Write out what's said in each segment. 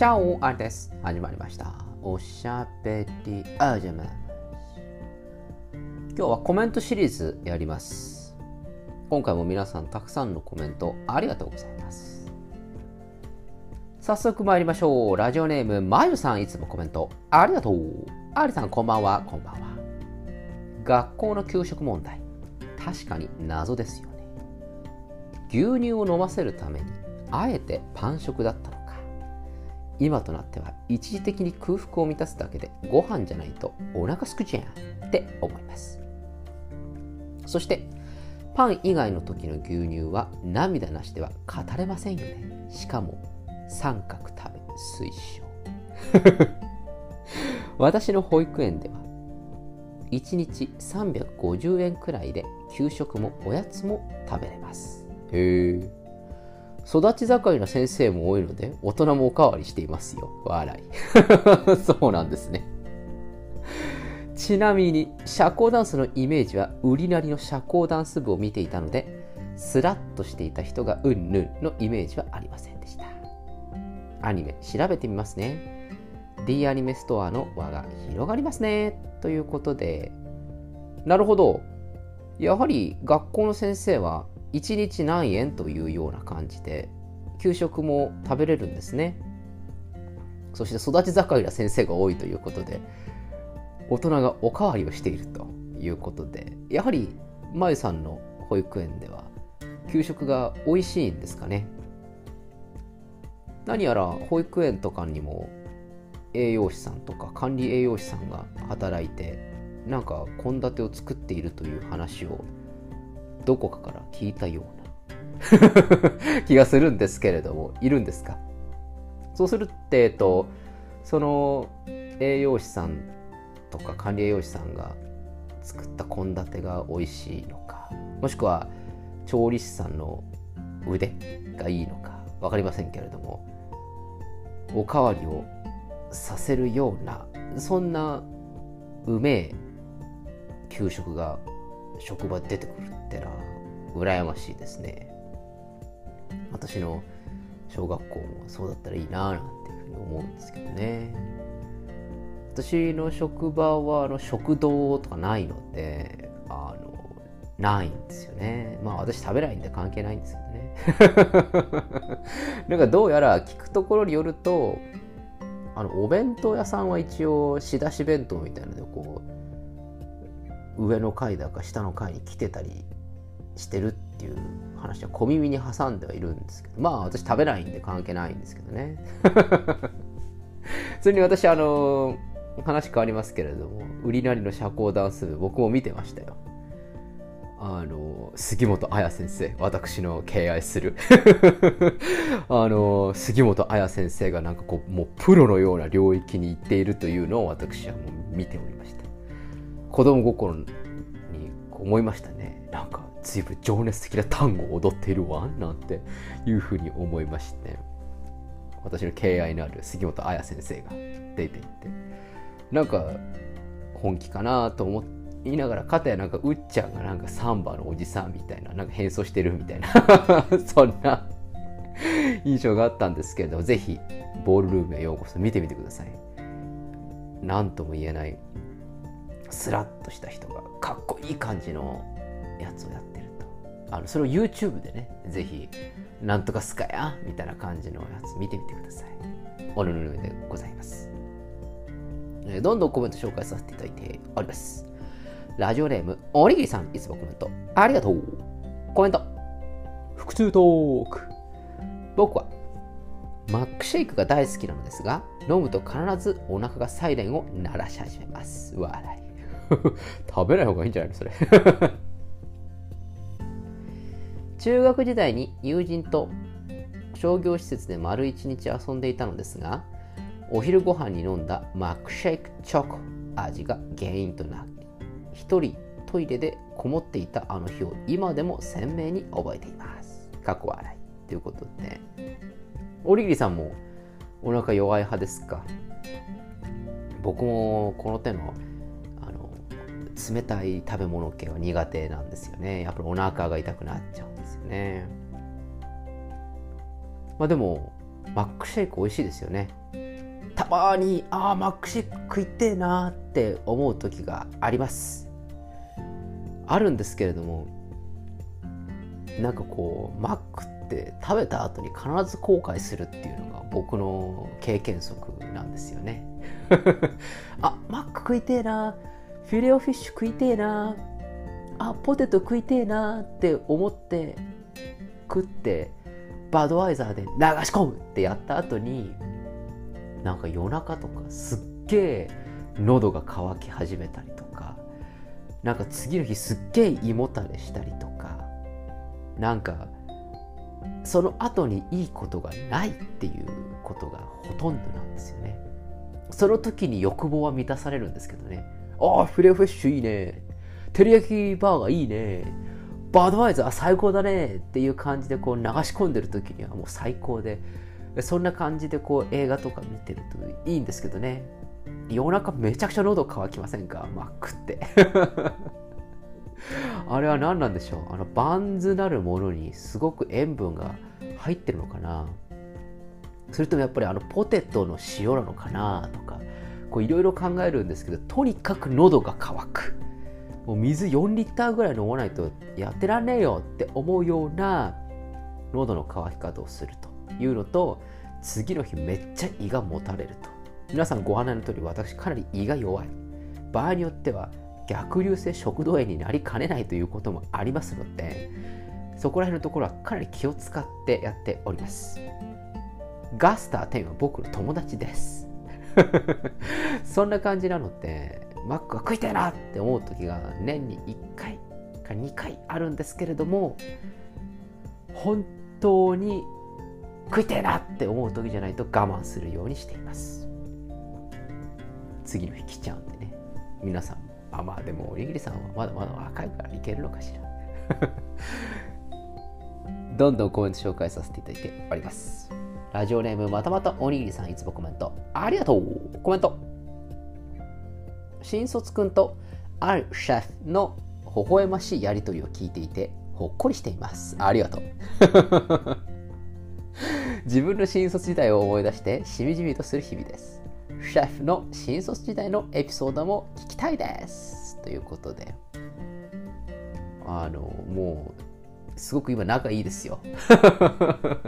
チャオあれです。始まりました。おしゃべりあじゃま今日はコメントシリーズやります。今回も皆さんたくさんのコメントありがとうございます。早速参りましょう。ラジオネーム、まゆさんいつもコメントありがとう。ありさんこんばんは、こんばんは。学校の給食問題。確かに謎ですよね。牛乳を飲ませるためにあえてパン食だったの今となっては一時的に空腹を満たすだけでご飯じゃないとお腹すくじゃんって思います。そしてパン以外の時の牛乳は涙なしでは語れませんよね。しかも三角食べ推奨 私の保育園では1日350円くらいで給食もおやつも食べれます。へえ。育ち盛りの先生も多いので大人もおかわりしていますよ。笑い。そうなんですね。ちなみに社交ダンスのイメージは売りなりの社交ダンス部を見ていたのでスラッとしていた人がうんぬんのイメージはありませんでした。アニメ調べてみますね。D アニメストアの輪が広がりますね。ということで。なるほど。やはり学校の先生は1日何円というような感じで給食も食べれるんですね。そして育ち盛りな先生が多いということで大人がおかわりをしているということでやはりまゆさんの保育園では給食が美味しいんですかね。何やら保育園とかにも栄養士さんとか管理栄養士さんが働いてなんか献立を作っているという話をどこかから聞いたような。気がするんですけれどもいるんですか？そうするってえっとその栄養士さんとか管理栄養士さんが作った献立が美味しいのかもしくは調理師さんの腕がいいのか分かりませんけれどもおかわりをさせるようなそんなうめえ給食が職場出てくるってな。羨ましいですね。私の小学校もそうだったらいいななんていうふうに思うんですけどね。私の職場はあの食堂とかないのであのないんですよね。まあ私食べないんで関係ないんですけどね。なんかどうやら聞くところによるとあのお弁当屋さんは一応仕出し弁当みたいなのでこう上の階だか下の階に来てたりしてるっていう話は小耳に挟んではいるんですけどまあ私食べないんで関係ないんですけどね。それに私あの話変わりますけれども売りなりの社交ダンス部僕も見てましたよ。あの杉本彩先生私の敬愛する。あの杉本彩先生がなんかこうもうプロのような領域に行っているというのを私はもう見ておりました。子供心に思いましたね。なんか随分情熱的な単語を踊っているわなんていうふうに思いまして。私の敬愛のある杉本彩先生が出ていって。なんか本気かなと思いながらかたやなんかうっちゃんがなんかサンバのおじさんみたいななんか変装してるみたいな。そんな印象があったんですけれどもぜひボールルームへようこそ見てみてください。何とも言えないスラッとした人がかっこいい感じのやつをやってると。あのそれを YouTube でねぜひなんとかすかやみたいな感じのやつ見てみてください。おぬぬぬでございます。どんどんコメント紹介させていただいております。ラジオネームおにぎりさん。いつもコメント。ありがとう。コメント。腹痛トーク。僕はマックシェイクが大好きなのですが飲むと必ずお腹がサイレンを鳴らし始めます。笑い。食べない方がいいんじゃないのそれ中学時代に友人と商業施設で丸一日遊んでいたのですがお昼ご飯に飲んだマックシェイクチョコ味が原因となり一人トイレでこもっていたあの日を今でも鮮明に覚えています。過去笑い。ということでおにぎりさんもお腹弱い派ですか？僕もこの手のあの冷たい食べ物系は苦手なんですよね。やっぱりお腹が痛くなっちゃう。ね。まあでもマックシェイク美味しいですよね。たまにああマックシェイク食いてえなって思う時があります。あるんですけれどもなんかこうマックって食べた後に必ず後悔するっていうのが僕の経験則なんですよね。あマック食いてえなフィレオフィッシュ食いてえなあポテト食いてえなって思って食ってバドワイザーで流し込むってやった後になんか夜中とかすっげえ喉が渇き始めたりとかなんか次の日すっげえ胃もたれしたりとかなんかその後にいいことがないっていうことがほとんどなんですよね。その時に欲望は満たされるんですけどね。ああフレフィッシュいいね。照り焼きバーガーいいね。バドワイザー最高だねっていう感じでこう流し込んでる時にはもう最高でそんな感じでこう映画とか見てるといいんですけどね。夜中めちゃくちゃ喉乾きませんか？マックって。あれは何なんでしょう？あのバンズなるものにすごく塩分が入ってるのかな？それともやっぱりあのポテトの塩なのかな？とかいろいろ考えるんですけどとにかく喉が渇く。もう水4リッターぐらい飲まないとやってらんねえよって思うような喉の渇き方をするというのと次の日めっちゃ胃がもたれると。皆さんご案内の通り私かなり胃が弱い。場合によっては逆流性食道炎になりかねないということもありますのでそこら辺のところはかなり気を使ってやっております。ガスター10は僕の友達です。そんな感じなのでマックが食いたいなって思う時が年に1回か2回あるんですけれども本当に食いたいなって思う時じゃないと我慢するようにしています。次の日来ちゃうんでね。皆さんあまあでもおにぎりさんはまだまだ若いからいけるのかしら。どんどんコメント紹介させていただいております。ラジオネームまたまたおにぎりさんいつもコメントありがとう。コメント新卒くんとあるシェフの微笑ましいやりとりを聞いていてほっこりしています。ありがとう。自分の新卒時代を思い出してしみじみとする日々です。シェフの新卒時代のエピソードも聞きたいです。ということで。あのもうすごく今仲いいですよ。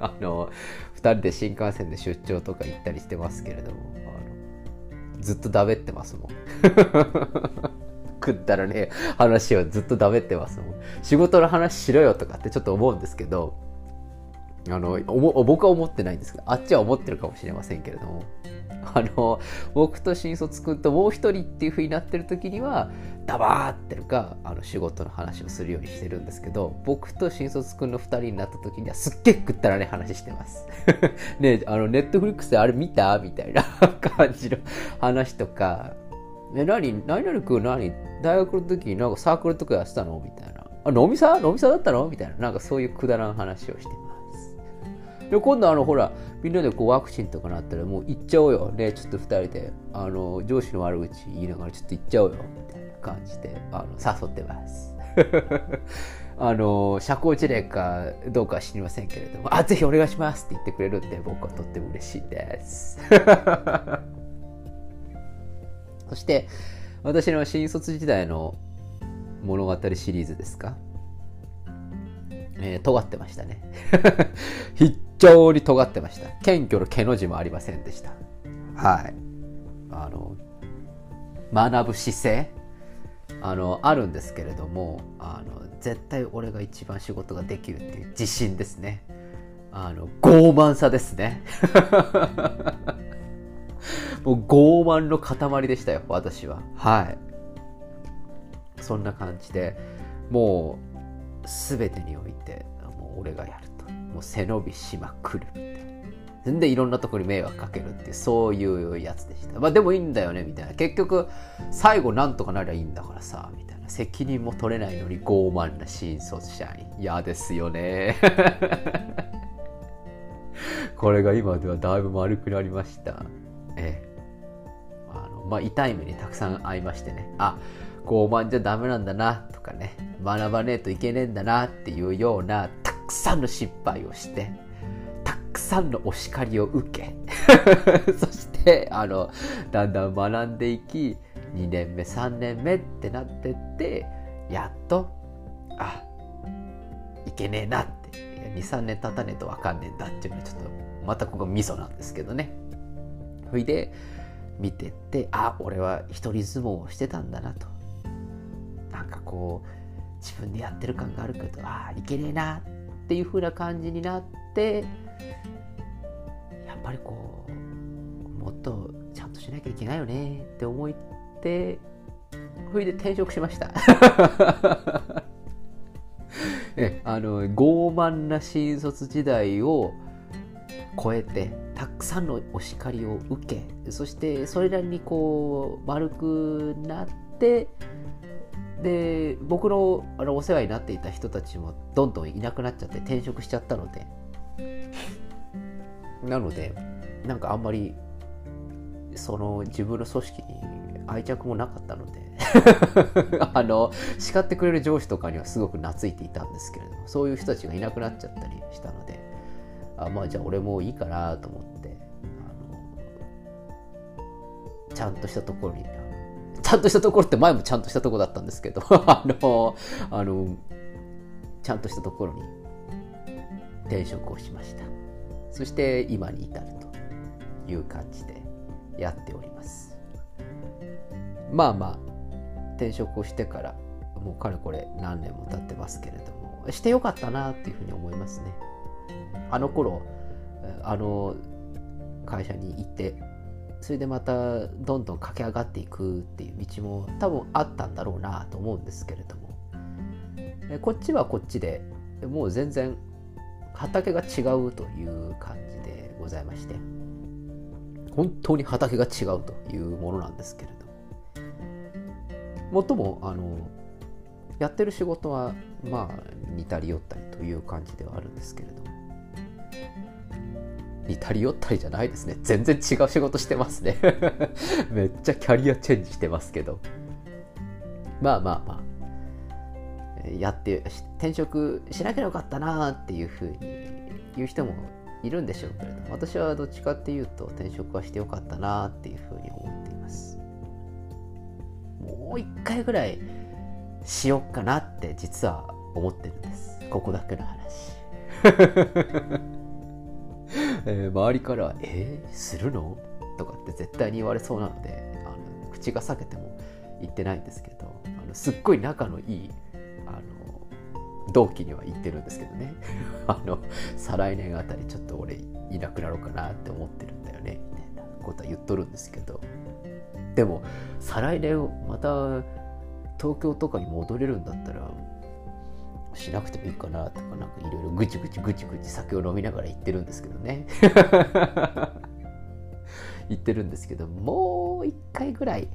あの2人で新幹線で出張とか行ったりしてますけれども。ずっとだべってますもん。食ったらね話をずっとだべってますもん。仕事の話しろよとかってちょっと思うんですけどあの僕は思ってないんですけどあっちは思ってるかもしれませんけれども。あの僕と新卒君ともう一人っていう風になってる時にはダバーってるかあの仕事の話をするようにしてるんですけど僕と新卒君の2人になった時にはすっげえ食ったらね話してます。ねあのネットフリックスであれ見たみたいな 感じの話とか。え何何々君何？大学の時になんかサークルとかやってたの？みたいな。あ飲みさ飲みさだったの？みたいな。なんかそういうくだらん話をしてます。で今度あのほらみんなでこうワクチンとかなったらもう行っちゃおうよ。ねちょっと2人であの上司の悪口言いながらちょっと行っちゃおうよ。みたいな感じであの誘ってます。あの社交辞令かどうかは知りませんけれどもあぜひお願いしますって言ってくれるんで僕はとっても嬉しいです。そして私の新卒時代の物語シリーズですか？えー、尖ってましたね。非 常に尖ってました。謙虚の毛の字もありませんでした。はい。あの、学ぶ姿勢？あの、あるんですけれども、あの、絶対俺が一番仕事ができるっていう自信ですね。あの、傲慢さですね。もう傲慢の塊でしたよ、私は。はい。そんな感じで、もう、全てにおいてもう俺がやるともう背伸びしまくるみたいな全然いろんなところに迷惑かけるってうそういうやつでした。まあでもいいんだよねみたいな。結局最後なんとかなりゃいいんだからさみたいな。責任も取れないのに傲慢な新卒社員。嫌ですよね。これが今ではだいぶ丸くなりました。ええ。あのまあ痛い目にたくさん会いましてね。あ傲慢じゃダメなんだなとかね。学ばねえといけねえんだなっていうようなくさんの失敗をしてたくさんのお叱りを受け そしてあのだんだん学んでいき2年目3年目ってなってってやっとあいけねえなって。23年経たねえと分かんねえんだっていうのはちょっとまたここミソなんですけどね。それで見てってあ俺は一人相撲をしてたんだなと。なんかこう自分でやってる感があるけどああいけねえなっていう風な感じになってやっぱりこうもっとちゃんとしなきゃいけないよねって思ってそれで転職しました。えあの傲慢な新卒時代を超えてたくさんのお叱りを受けそしてそれなりにこう丸くなってで僕のあのお世話になっていた人たちもどんどんいなくなっちゃって転職しちゃったので。なのでなんかあんまりその自分の組織に愛着もなかったので。あの叱ってくれる上司とかにはすごく懐いていたんですけれどもそういう人たちがいなくなっちゃったりしたので。あまあじゃあ俺もいいかなと思ってあのちゃんとしたところにちゃんとしたところって前もちゃんとしたところだったんですけど あのあのちゃんとしたところに転職をしました。そして今に至るという感じでやっております。まあまあ転職をしてからもうかれこれ何年も経ってますけれどもしてよかったなっていうふうに思いますね。あの頃あの会社に行ってそれでまたどんどん駆け上がっていくっていう道も多分あったんだろうなと思うんですけれども。こっちはこっちでもう全然畑が違うという感じでございまして本当に畑が違うというものなんですけれども。もっともあのやってる仕事はまあ似たり寄ったりという感じではあるんですけれども。似たり寄ったりじゃないですね。全然違う仕事してますね。めっちゃキャリアチェンジしてますけど。まあまあまあ。やって転職しなきゃよかったなっていうふうに言う人もいるんでしょうけれど私はどっちかっていうと転職はしてよかったなっていうふうに思っています。もう一回ぐらいしよっかなって実は思ってるんです。ここだけの話。えー、周りから「えー、するの?」とかって絶対に言われそうなのであの口が裂けても言ってないんですけどあのすっごい仲のいいあの同期には言ってるんですけどね あの再来年あたりちょっと俺いなくなろうかなって思ってるんだよねみたいなことは言っとるんですけどでも再来年また東京とかに戻れるんだったらしなくてもいいかなとかなんかいろいろぐちぐちぐちぐち酒を飲みながら言ってるんですけどね。言ってるんですけどもう一回ぐらい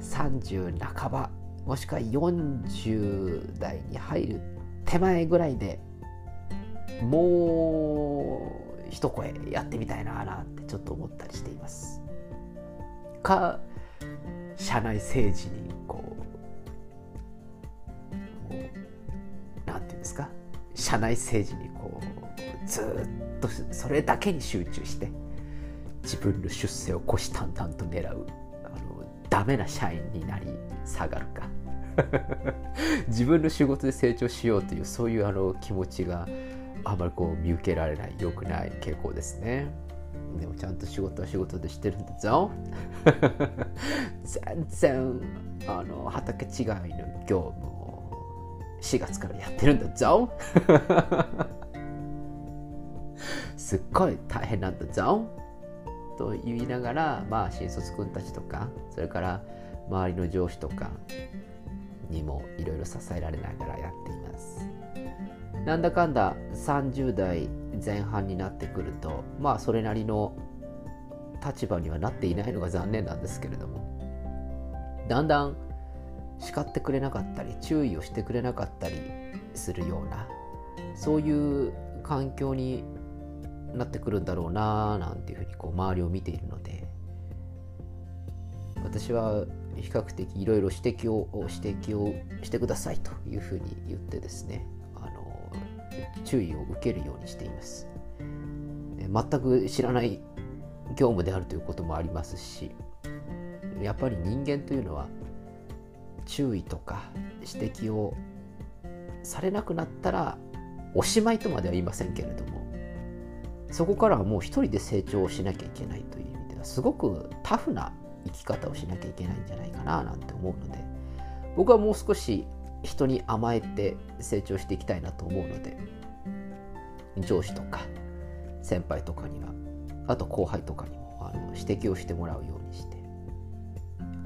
30半ばもしくは40代に入る手前ぐらいでもう一声やってみたいななんてちょっと思ったりしています。か社内政治にこうなんていうんですか社内政治にこうずっとそれだけに集中して自分の出世を虎視眈々と狙うあのダメな社員になり下がるか。自分の仕事で成長しようというそういうあの気持ちがあまりこう見受けられない良くない傾向ですね。でもちゃんと仕事は仕事でしてるんだぞ。全然あの畑違いの業務4月からやってるんだぞ。すっごい大変なんだぞ。と言いながらまあ新卒君たちとかそれから周りの上司とかにもいろいろ支えられながらやっています。なんだかんだ30代前半になってくるとまあそれなりの立場にはなっていないのが残念なんですけれども。だんだん叱ってくれなかったり注意をしてくれなかったりするようなそういう環境になってくるんだろうななんていうふうにこう周りを見ているので私は比較的いろいろ指摘を指摘をしてくださいというふうに言ってですねあの注意を受けるようにしています。全く知らない業務であるということもありますしやっぱり人間というのは注意とか指摘をされなくなったらおしまいとまでは言いませんけれどもそこからはもう一人で成長をしなきゃいけないという意味ではすごくタフな生き方をしなきゃいけないんじゃないかななんて思うので僕はもう少し人に甘えて成長していきたいなと思うので上司とか先輩とかにはあと後輩とかにもあの指摘をしてもらうようにして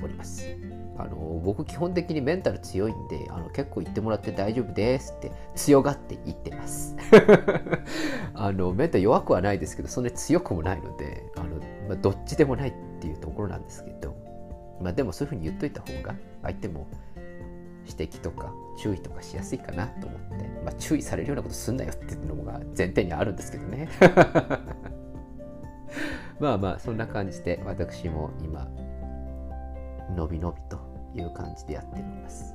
おります。あの僕基本的にメンタル強いんであの結構言ってもらって大丈夫ですって強がって言ってます。あのメンタル弱くはないですけどそんなに強くもないのであの、まあ、どっちでもないっていうところなんですけど、まあ、でもそういうふうに言っといた方が相手も指摘とか注意とかしやすいかなと思って、まあ、注意されるようなことすんなよっていうのが前提にあるんですけどね。まあまあそんな感じで私も今のびのびという感じでやっております。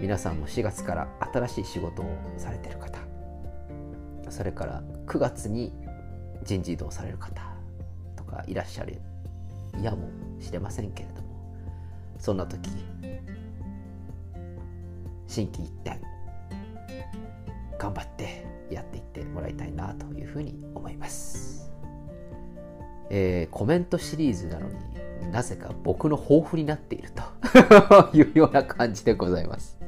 皆さんも4月から新しい仕事をされてる方。それから9月に人事異動される方とかいらっしゃるやもしれませんけれども。そんな時心機一転頑張ってやっていってもらいたいなというふうに思います、えー、コメントシリーズなのになぜか僕の抱負になっていると いうような感じでございます。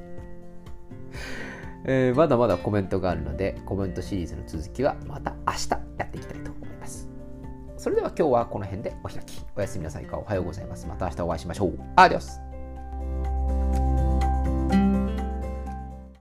えー、まだまだコメントがあるので、コメントシリーズの続きはまた明日やっていきたいと思います。それでは今日はこの辺でお開き。おやすみなさいかおはようございます。また明日お会いしましょう。アディオス